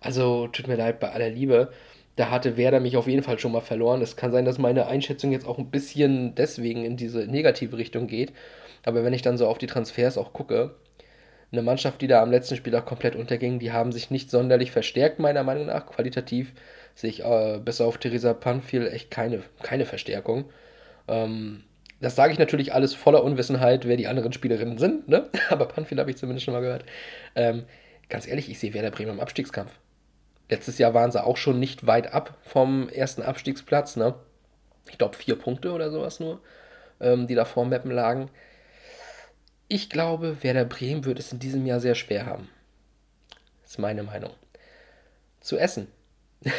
Also tut mir leid bei aller Liebe. Da hatte Werder mich auf jeden Fall schon mal verloren. Es kann sein, dass meine Einschätzung jetzt auch ein bisschen deswegen in diese negative Richtung geht. Aber wenn ich dann so auf die Transfers auch gucke, eine Mannschaft, die da am letzten Spieltag komplett unterging, die haben sich nicht sonderlich verstärkt, meiner Meinung nach. Qualitativ sehe ich äh, besser auf Theresa Panfil echt keine, keine Verstärkung. Ähm, das sage ich natürlich alles voller Unwissenheit, wer die anderen Spielerinnen sind, ne? aber Panfil habe ich zumindest schon mal gehört. Ähm, ganz ehrlich, ich sehe Werder Bremen im Abstiegskampf. Letztes Jahr waren sie auch schon nicht weit ab vom ersten Abstiegsplatz, ne? Ich glaube vier Punkte oder sowas nur, ähm, die da vor Mappen lagen. Ich glaube, Werder Bremen wird es in diesem Jahr sehr schwer haben. Das ist meine Meinung. Zu Essen.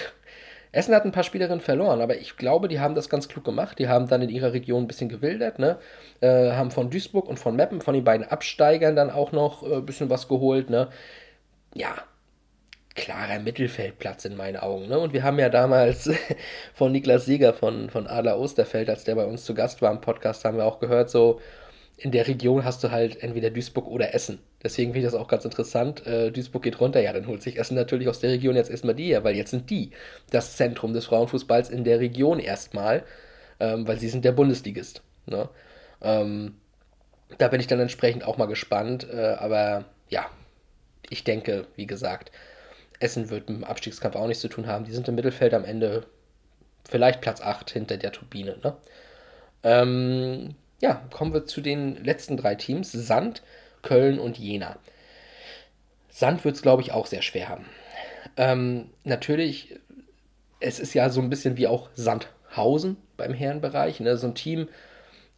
Essen hat ein paar Spielerinnen verloren, aber ich glaube, die haben das ganz klug gemacht. Die haben dann in ihrer Region ein bisschen gewildert, ne? Äh, haben von Duisburg und von Meppen, von den beiden Absteigern, dann auch noch äh, ein bisschen was geholt, ne? Ja, klarer Mittelfeldplatz in meinen Augen. Ne? Und wir haben ja damals von Niklas Sieger von, von Adler Osterfeld, als der bei uns zu Gast war im Podcast, haben wir auch gehört, so, in der Region hast du halt entweder Duisburg oder Essen. Deswegen finde ich das auch ganz interessant. Äh, Duisburg geht runter, ja, dann holt sich Essen natürlich aus der Region jetzt erstmal die her, weil jetzt sind die das Zentrum des Frauenfußballs in der Region erstmal, ähm, weil sie sind der Bundesligist. Ne? Ähm, da bin ich dann entsprechend auch mal gespannt. Äh, aber ja, ich denke, wie gesagt, Essen wird mit dem Abstiegskampf auch nichts zu tun haben. Die sind im Mittelfeld am Ende vielleicht Platz 8 hinter der Turbine. Ne? Ähm, ja, kommen wir zu den letzten drei Teams: Sand, Köln und Jena. Sand wird es, glaube ich, auch sehr schwer haben. Ähm, natürlich, es ist ja so ein bisschen wie auch Sandhausen beim Herrenbereich. Ne? So ein Team,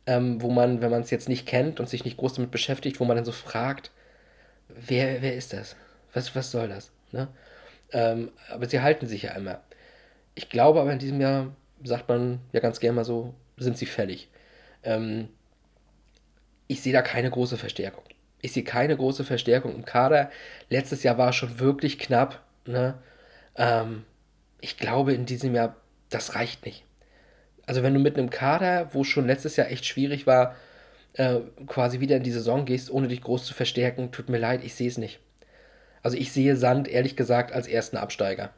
ähm, wo man, wenn man es jetzt nicht kennt und sich nicht groß damit beschäftigt, wo man dann so fragt, wer, wer ist das? Was, was soll das? Ne? Ähm, aber sie halten sich ja immer. Ich glaube aber in diesem Jahr, sagt man ja ganz gerne mal so, sind sie fällig. Ähm, ich sehe da keine große Verstärkung. Ich sehe keine große Verstärkung im Kader. Letztes Jahr war es schon wirklich knapp. Ne? Ähm, ich glaube, in diesem Jahr, das reicht nicht. Also wenn du mit einem Kader, wo schon letztes Jahr echt schwierig war, äh, quasi wieder in die Saison gehst, ohne dich groß zu verstärken, tut mir leid, ich sehe es nicht. Also ich sehe Sand ehrlich gesagt als ersten Absteiger.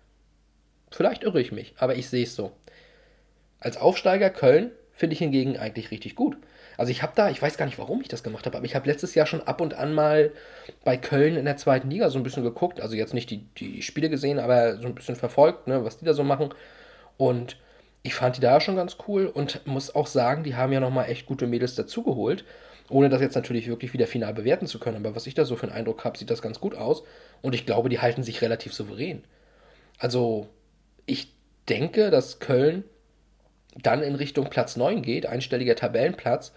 Vielleicht irre ich mich, aber ich sehe es so. Als Aufsteiger Köln finde ich hingegen eigentlich richtig gut. Also ich habe da, ich weiß gar nicht, warum ich das gemacht habe, aber ich habe letztes Jahr schon ab und an mal bei Köln in der zweiten Liga so ein bisschen geguckt. Also jetzt nicht die, die Spiele gesehen, aber so ein bisschen verfolgt, ne, was die da so machen. Und ich fand die da schon ganz cool und muss auch sagen, die haben ja nochmal echt gute Mädels dazugeholt. Ohne das jetzt natürlich wirklich wieder final bewerten zu können. Aber was ich da so für einen Eindruck habe, sieht das ganz gut aus. Und ich glaube, die halten sich relativ souverän. Also, ich denke, dass Köln dann in Richtung Platz 9 geht, einstelliger Tabellenplatz,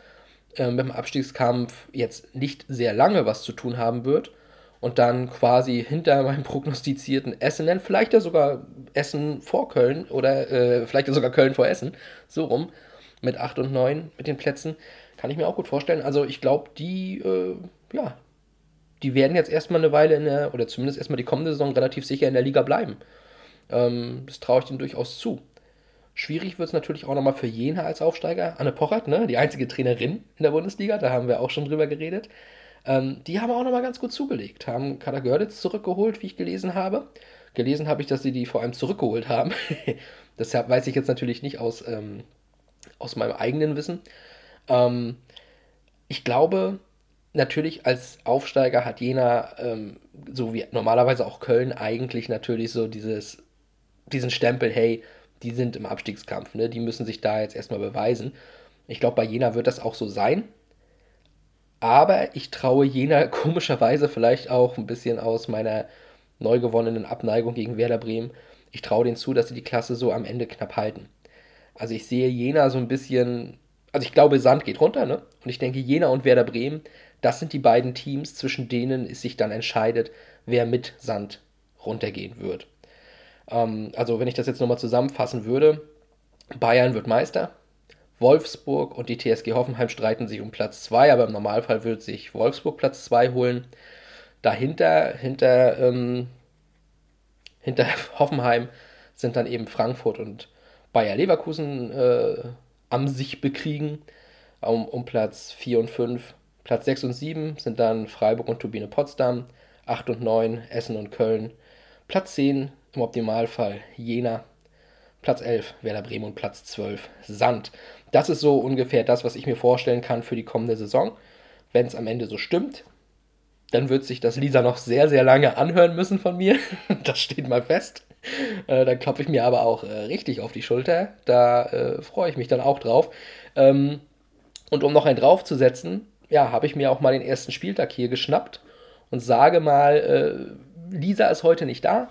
äh, mit dem Abstiegskampf jetzt nicht sehr lange was zu tun haben wird und dann quasi hinter meinem prognostizierten Essen, vielleicht ja sogar Essen vor Köln oder äh, vielleicht ja sogar Köln vor Essen, so rum, mit 8 und 9 mit den Plätzen, kann ich mir auch gut vorstellen. Also ich glaube, die, äh, ja, die werden jetzt erstmal eine Weile in der, oder zumindest erstmal die kommende Saison relativ sicher in der Liga bleiben. Ähm, das traue ich denen durchaus zu. Schwierig wird es natürlich auch nochmal für Jena als Aufsteiger. Anne Pochert, ne, die einzige Trainerin in der Bundesliga, da haben wir auch schon drüber geredet. Ähm, die haben auch nochmal ganz gut zugelegt, haben Kader Görlitz zurückgeholt, wie ich gelesen habe. Gelesen habe ich, dass sie die vor allem zurückgeholt haben. das weiß ich jetzt natürlich nicht aus, ähm, aus meinem eigenen Wissen. Ähm, ich glaube, natürlich als Aufsteiger hat Jena, ähm, so wie normalerweise auch Köln, eigentlich natürlich so dieses, diesen Stempel, hey, die sind im Abstiegskampf, ne? die müssen sich da jetzt erstmal beweisen. Ich glaube, bei Jena wird das auch so sein. Aber ich traue Jena komischerweise vielleicht auch ein bisschen aus meiner neu gewonnenen Abneigung gegen Werder Bremen. Ich traue denen zu, dass sie die Klasse so am Ende knapp halten. Also ich sehe Jena so ein bisschen, also ich glaube, Sand geht runter, ne? Und ich denke, Jena und Werder Bremen, das sind die beiden Teams, zwischen denen es sich dann entscheidet, wer mit Sand runtergehen wird. Ähm, also wenn ich das jetzt nochmal zusammenfassen würde, Bayern wird Meister, Wolfsburg und die TSG Hoffenheim streiten sich um Platz 2, aber im Normalfall wird sich Wolfsburg Platz 2 holen. Dahinter, hinter, ähm, hinter Hoffenheim sind dann eben Frankfurt und Bayer Leverkusen äh, am sich bekriegen um, um Platz 4 und 5. Platz 6 und 7 sind dann Freiburg und Turbine Potsdam, 8 und 9 Essen und Köln. Platz 10 im Optimalfall Jena, Platz 11 Werder Bremen und Platz 12 Sand. Das ist so ungefähr das, was ich mir vorstellen kann für die kommende Saison. Wenn es am Ende so stimmt, dann wird sich das Lisa noch sehr, sehr lange anhören müssen von mir. das steht mal fest. Äh, dann klopfe ich mir aber auch äh, richtig auf die Schulter. Da äh, freue ich mich dann auch drauf. Ähm, und um noch einen draufzusetzen, ja, habe ich mir auch mal den ersten Spieltag hier geschnappt und sage mal, äh, Lisa ist heute nicht da.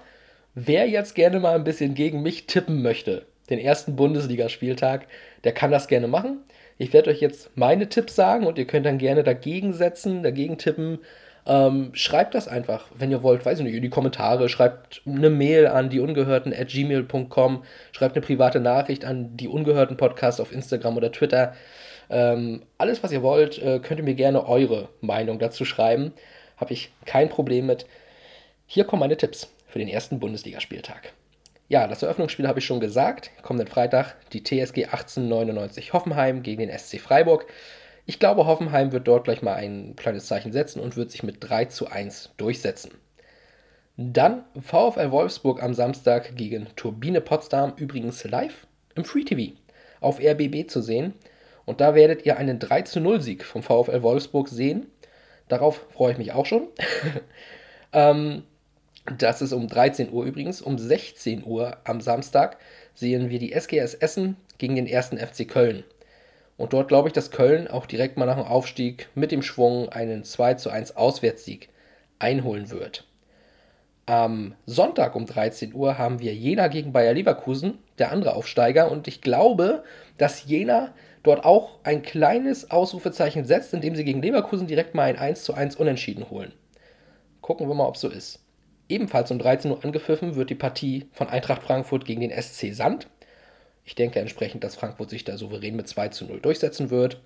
Wer jetzt gerne mal ein bisschen gegen mich tippen möchte, den ersten Bundesligaspieltag, der kann das gerne machen. Ich werde euch jetzt meine Tipps sagen und ihr könnt dann gerne dagegen setzen, dagegen tippen. Ähm, schreibt das einfach, wenn ihr wollt, weiß ich nicht, in die Kommentare, schreibt eine Mail an dieungehörten.gmail.com, schreibt eine private Nachricht an die Ungehörten Podcast auf Instagram oder Twitter. Ähm, alles, was ihr wollt, äh, könnt ihr mir gerne eure Meinung dazu schreiben. Habe ich kein Problem mit. Hier kommen meine Tipps für den ersten Bundesligaspieltag. Ja, das Eröffnungsspiel habe ich schon gesagt. Kommenden Freitag die TSG 1899 Hoffenheim gegen den SC Freiburg. Ich glaube, Hoffenheim wird dort gleich mal ein kleines Zeichen setzen und wird sich mit 3 zu 1 durchsetzen. Dann VfL Wolfsburg am Samstag gegen Turbine Potsdam, übrigens live im Free TV auf RBB zu sehen. Und da werdet ihr einen 3 zu 0 Sieg vom VfL Wolfsburg sehen. Darauf freue ich mich auch schon. ähm, das ist um 13 Uhr übrigens. Um 16 Uhr am Samstag sehen wir die SGS Essen gegen den ersten FC Köln. Und dort glaube ich, dass Köln auch direkt mal nach dem Aufstieg mit dem Schwung einen 2 zu 1 Auswärtssieg einholen wird. Am Sonntag um 13 Uhr haben wir Jena gegen Bayer Leverkusen, der andere Aufsteiger. Und ich glaube, dass Jena dort auch ein kleines Ausrufezeichen setzt, indem sie gegen Leverkusen direkt mal ein 1 zu 1 Unentschieden holen. Gucken wir mal, ob es so ist. Ebenfalls um 13 Uhr angepfiffen wird die Partie von Eintracht Frankfurt gegen den SC Sand. Ich denke entsprechend, dass Frankfurt sich da souverän mit 2 zu 0 durchsetzen wird.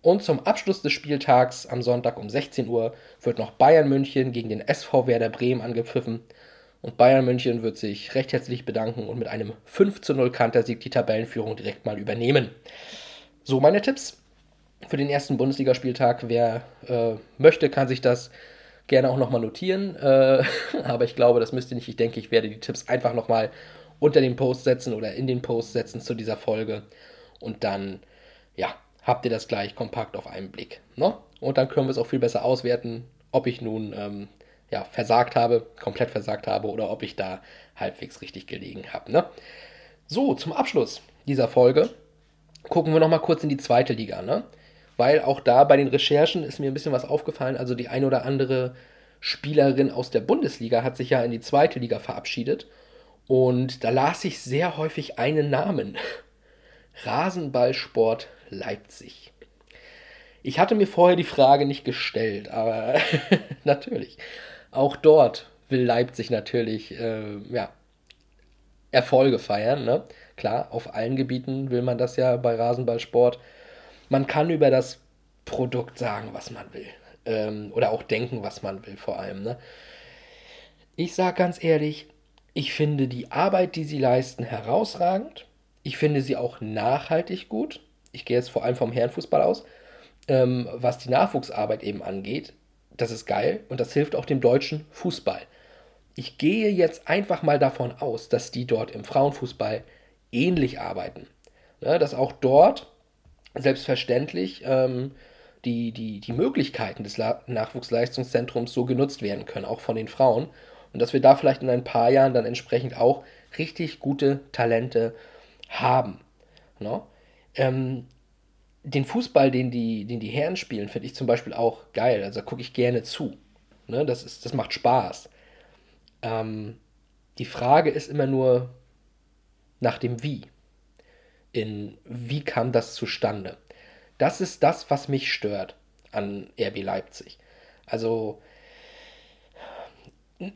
Und zum Abschluss des Spieltags am Sonntag um 16 Uhr wird noch Bayern München gegen den SV Werder Bremen angepfiffen. Und Bayern München wird sich recht herzlich bedanken und mit einem 5 zu 0 Kantersieg die Tabellenführung direkt mal übernehmen. So meine Tipps für den ersten Bundesligaspieltag. Wer äh, möchte, kann sich das gerne auch nochmal notieren. Äh, aber ich glaube, das müsst ihr nicht. Ich denke, ich werde die Tipps einfach nochmal unter den Post setzen oder in den Post setzen zu dieser Folge. Und dann, ja, habt ihr das gleich kompakt auf einen Blick. Ne? Und dann können wir es auch viel besser auswerten, ob ich nun ähm, ja, versagt habe, komplett versagt habe oder ob ich da halbwegs richtig gelegen habe. Ne? So, zum Abschluss dieser Folge gucken wir noch mal kurz in die zweite Liga, ne? Weil auch da bei den Recherchen ist mir ein bisschen was aufgefallen. Also die ein oder andere Spielerin aus der Bundesliga hat sich ja in die zweite Liga verabschiedet. Und da las ich sehr häufig einen Namen. Rasenballsport Leipzig. Ich hatte mir vorher die Frage nicht gestellt, aber natürlich. Auch dort will Leipzig natürlich äh, ja, Erfolge feiern. Ne? Klar, auf allen Gebieten will man das ja bei Rasenballsport. Man kann über das Produkt sagen, was man will. Ähm, oder auch denken, was man will, vor allem. Ne? Ich sage ganz ehrlich, ich finde die Arbeit, die sie leisten, herausragend. Ich finde sie auch nachhaltig gut. Ich gehe jetzt vor allem vom Herrenfußball aus. Ähm, was die Nachwuchsarbeit eben angeht, das ist geil und das hilft auch dem deutschen Fußball. Ich gehe jetzt einfach mal davon aus, dass die dort im Frauenfußball ähnlich arbeiten. Ja, dass auch dort selbstverständlich ähm, die, die, die Möglichkeiten des La Nachwuchsleistungszentrums so genutzt werden können, auch von den Frauen. Und dass wir da vielleicht in ein paar Jahren dann entsprechend auch richtig gute Talente haben. No? Ähm, den Fußball, den die, den die Herren spielen, finde ich zum Beispiel auch geil. Also gucke ich gerne zu. Ne? Das, ist, das macht Spaß. Ähm, die Frage ist immer nur nach dem Wie. In wie kam das zustande? Das ist das, was mich stört an RB Leipzig. Also,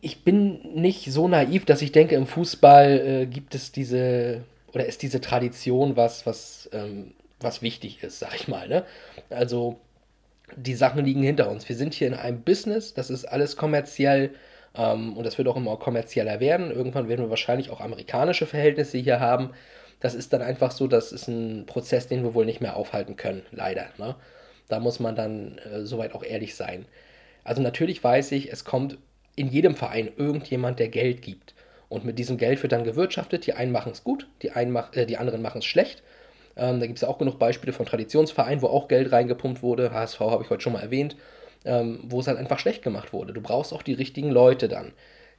ich bin nicht so naiv, dass ich denke, im Fußball äh, gibt es diese oder ist diese Tradition was, was, ähm, was wichtig ist, sag ich mal. Ne? Also, die Sachen liegen hinter uns. Wir sind hier in einem Business, das ist alles kommerziell ähm, und das wird auch immer kommerzieller werden. Irgendwann werden wir wahrscheinlich auch amerikanische Verhältnisse hier haben. Das ist dann einfach so, das ist ein Prozess, den wir wohl nicht mehr aufhalten können, leider. Ne? Da muss man dann äh, soweit auch ehrlich sein. Also natürlich weiß ich, es kommt in jedem Verein irgendjemand, der Geld gibt. Und mit diesem Geld wird dann gewirtschaftet. Die einen machen es gut, die, einen mach, äh, die anderen machen es schlecht. Ähm, da gibt es auch genug Beispiele von Traditionsvereinen, wo auch Geld reingepumpt wurde. HSV habe ich heute schon mal erwähnt ähm, wo es halt einfach schlecht gemacht wurde. Du brauchst auch die richtigen Leute dann.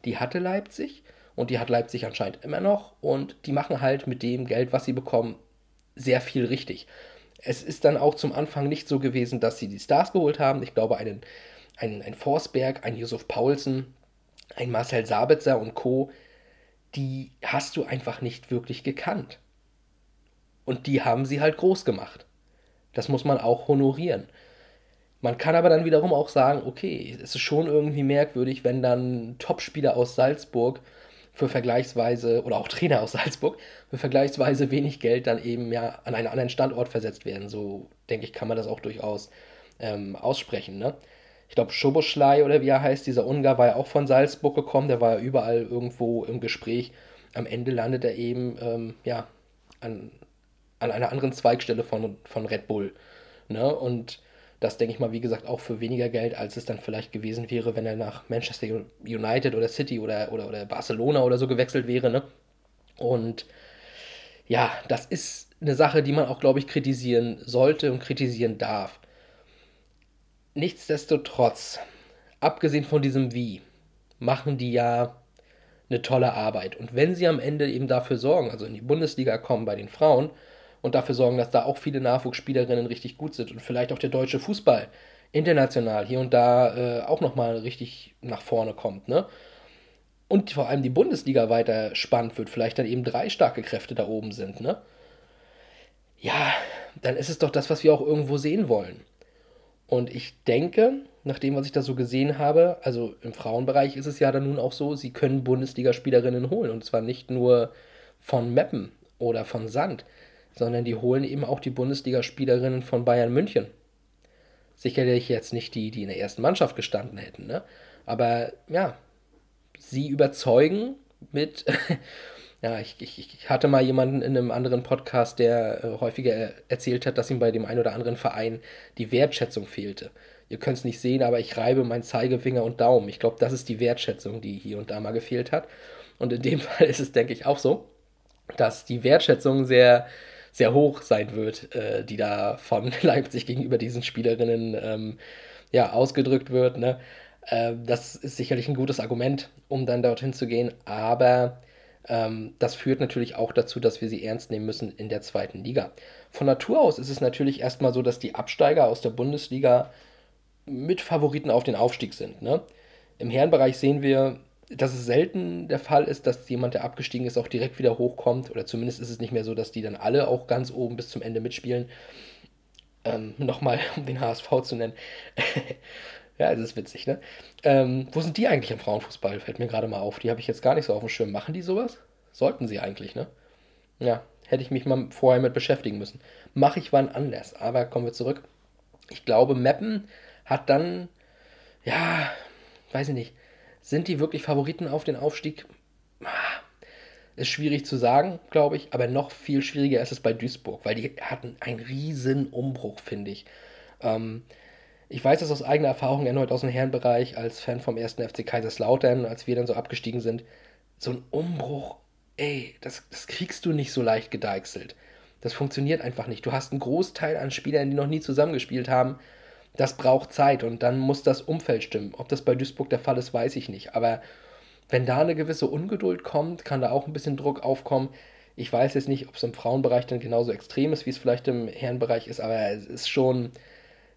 Die hatte Leipzig und die hat Leipzig anscheinend immer noch und die machen halt mit dem Geld, was sie bekommen, sehr viel richtig. Es ist dann auch zum Anfang nicht so gewesen, dass sie die Stars geholt haben. Ich glaube, einen, einen, ein Forsberg, ein Yusuf Paulsen, ein Marcel Sabitzer und Co., die hast du einfach nicht wirklich gekannt. Und die haben sie halt groß gemacht. Das muss man auch honorieren. Man kann aber dann wiederum auch sagen, okay, es ist schon irgendwie merkwürdig, wenn dann Topspieler aus Salzburg für vergleichsweise, oder auch Trainer aus Salzburg, für vergleichsweise wenig Geld dann eben ja an einen anderen Standort versetzt werden. So, denke ich, kann man das auch durchaus ähm, aussprechen. Ne? Ich glaube, Schoboschlei oder wie er heißt, dieser Ungar war ja auch von Salzburg gekommen, der war ja überall irgendwo im Gespräch. Am Ende landet er eben ähm, ja, an, an einer anderen Zweigstelle von, von Red Bull. Ne? Und das denke ich mal, wie gesagt, auch für weniger Geld, als es dann vielleicht gewesen wäre, wenn er nach Manchester United oder City oder, oder, oder Barcelona oder so gewechselt wäre. Ne? Und ja, das ist eine Sache, die man auch, glaube ich, kritisieren sollte und kritisieren darf. Nichtsdestotrotz, abgesehen von diesem Wie, machen die ja eine tolle Arbeit. Und wenn sie am Ende eben dafür sorgen, also in die Bundesliga kommen bei den Frauen, und dafür sorgen, dass da auch viele Nachwuchsspielerinnen richtig gut sind und vielleicht auch der deutsche Fußball international hier und da äh, auch nochmal richtig nach vorne kommt, ne? Und vor allem die Bundesliga weiter spannend wird, vielleicht dann eben drei starke Kräfte da oben sind, ne? Ja, dann ist es doch das, was wir auch irgendwo sehen wollen. Und ich denke, nach dem, was ich da so gesehen habe, also im Frauenbereich ist es ja dann nun auch so, sie können Bundesligaspielerinnen holen. Und zwar nicht nur von Meppen oder von Sand, sondern die holen eben auch die Bundesligaspielerinnen von Bayern München. Sicherlich jetzt nicht die, die in der ersten Mannschaft gestanden hätten, ne? aber ja, sie überzeugen mit. ja, ich, ich, ich, hatte mal jemanden in einem anderen Podcast, der äh, häufiger erzählt hat, dass ihm bei dem einen oder anderen Verein die Wertschätzung fehlte. Ihr könnt es nicht sehen, aber ich reibe meinen Zeigefinger und Daumen. Ich glaube, das ist die Wertschätzung, die hier und da mal gefehlt hat. Und in dem Fall ist es, denke ich, auch so, dass die Wertschätzung sehr, sehr hoch sein wird, äh, die da von Leipzig gegenüber diesen Spielerinnen ähm, ja, ausgedrückt wird. Ne? Äh, das ist sicherlich ein gutes Argument, um dann dorthin zu gehen, aber Ähm, das führt natürlich auch dazu, dass wir sie ernst nehmen müssen in der zweiten Liga. Von Natur aus ist es natürlich erstmal so, dass die Absteiger aus der Bundesliga mit Favoriten auf den Aufstieg sind. Ne? Im Herrenbereich sehen wir, dass es selten der Fall ist, dass jemand, der abgestiegen ist, auch direkt wieder hochkommt. Oder zumindest ist es nicht mehr so, dass die dann alle auch ganz oben bis zum Ende mitspielen. Ähm, Nochmal, um den HSV zu nennen. ja, das ist witzig, ne? Ähm, wo sind die eigentlich im Frauenfußball? Fällt mir gerade mal auf. Die habe ich jetzt gar nicht so auf dem Schirm. Machen die sowas? Sollten sie eigentlich, ne? Ja, hätte ich mich mal vorher mit beschäftigen müssen. Mache ich wann anders. Aber kommen wir zurück. Ich glaube, Meppen hat dann, ja, weiß ich nicht, sind die wirklich Favoriten auf den Aufstieg? Ah, ist schwierig zu sagen, glaube ich, aber noch viel schwieriger ist es bei Duisburg, weil die hatten einen riesen Umbruch, finde ich. Ähm, ich weiß das aus eigener Erfahrung erneut aus dem Herrenbereich als Fan vom ersten FC Kaiserslautern, als wir dann so abgestiegen sind. So ein Umbruch, ey, das, das kriegst du nicht so leicht gedeichselt. Das funktioniert einfach nicht. Du hast einen Großteil an Spielern, die noch nie zusammengespielt haben, das braucht Zeit und dann muss das Umfeld stimmen. Ob das bei Duisburg der Fall ist, weiß ich nicht. Aber wenn da eine gewisse Ungeduld kommt, kann da auch ein bisschen Druck aufkommen. Ich weiß jetzt nicht, ob es im Frauenbereich dann genauso extrem ist, wie es vielleicht im Herrenbereich ist, aber es ist schon,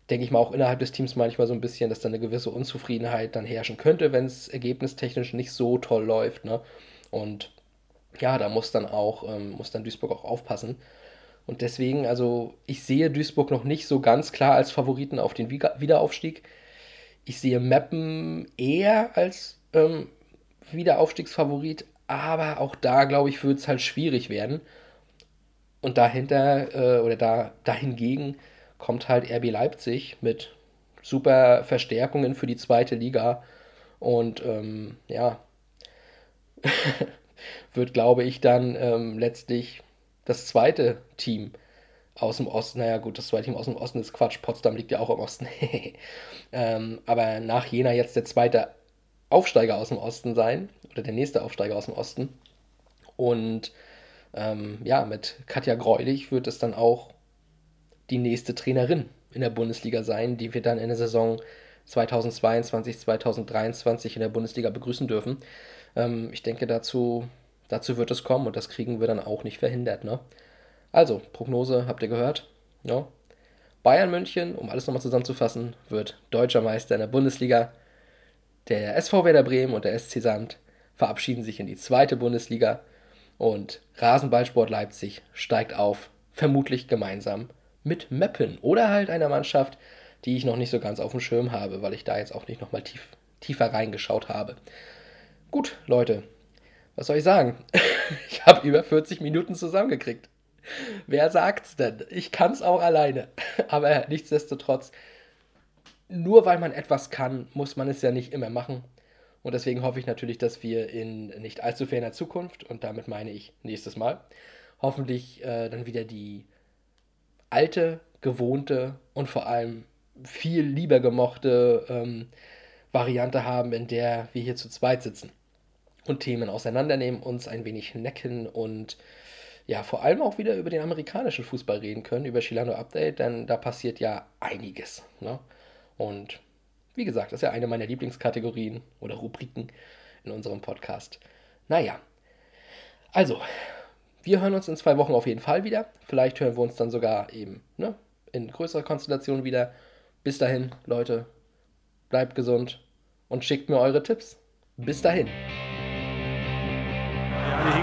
denke ich mal, auch innerhalb des Teams manchmal so ein bisschen, dass da eine gewisse Unzufriedenheit dann herrschen könnte, wenn es ergebnistechnisch nicht so toll läuft. Ne? Und ja, da muss dann auch, ähm, muss dann Duisburg auch aufpassen. Und deswegen, also ich sehe Duisburg noch nicht so ganz klar als Favoriten auf den Wiederaufstieg. Ich sehe Meppen eher als ähm, Wiederaufstiegsfavorit, aber auch da, glaube ich, wird es halt schwierig werden. Und dahinter, äh, oder da, dahingegen kommt halt RB Leipzig mit super Verstärkungen für die zweite Liga. Und ähm, ja, wird, glaube ich, dann ähm, letztlich das zweite Team aus dem Osten, naja gut, das zweite Team aus dem Osten ist Quatsch, Potsdam liegt ja auch im Osten. ähm, aber nach Jena jetzt der zweite Aufsteiger aus dem Osten sein, oder der nächste Aufsteiger aus dem Osten. Und ähm, ja, mit Katja Greulich wird es dann auch die nächste Trainerin in der Bundesliga sein, die wir dann in der Saison 2022, 2023 in der Bundesliga begrüßen dürfen. Ähm, ich denke, dazu Dazu wird es kommen und das kriegen wir dann auch nicht verhindert. Ne? Also, Prognose habt ihr gehört. Ja. Bayern München, um alles nochmal zusammenzufassen, wird deutscher Meister in der Bundesliga. Der SV Werder Bremen und der SC Sand verabschieden sich in die zweite Bundesliga und Rasenballsport Leipzig steigt auf, vermutlich gemeinsam mit Meppen oder halt einer Mannschaft, die ich noch nicht so ganz auf dem Schirm habe, weil ich da jetzt auch nicht nochmal tief, tiefer reingeschaut habe. Gut, Leute, was soll ich sagen? ich habe über 40 Minuten zusammengekriegt. Wer sagt's denn? Ich kann's auch alleine. Aber nichtsdestotrotz, nur weil man etwas kann, muss man es ja nicht immer machen. Und deswegen hoffe ich natürlich, dass wir in nicht allzu ferner Zukunft, und damit meine ich nächstes Mal, hoffentlich äh, dann wieder die alte, gewohnte und vor allem viel lieber gemochte ähm, Variante haben, in der wir hier zu zweit sitzen und Themen auseinandernehmen, uns ein wenig necken und ja, vor allem auch wieder über den amerikanischen Fußball reden können, über Chilano Update, denn da passiert ja einiges. Ne? Und wie gesagt, das ist ja eine meiner Lieblingskategorien oder Rubriken in unserem Podcast. Naja, also, wir hören uns in zwei Wochen auf jeden Fall wieder. Vielleicht hören wir uns dann sogar eben ne, in größerer Konstellation wieder. Bis dahin, Leute, bleibt gesund und schickt mir eure Tipps. Bis dahin.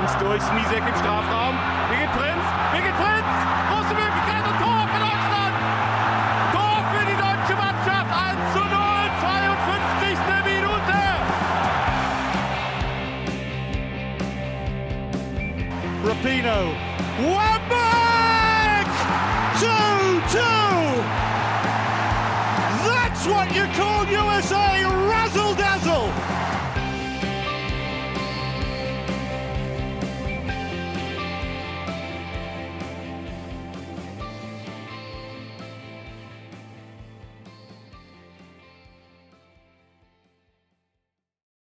Hinks durch, Smisek im Strafraum. Birgit Prinz, Birgit Prinz, große Möglichkeit und Tor für Deutschland. Tor für die deutsche Mannschaft, 1 zu 0, 52. Minute. Rapino, one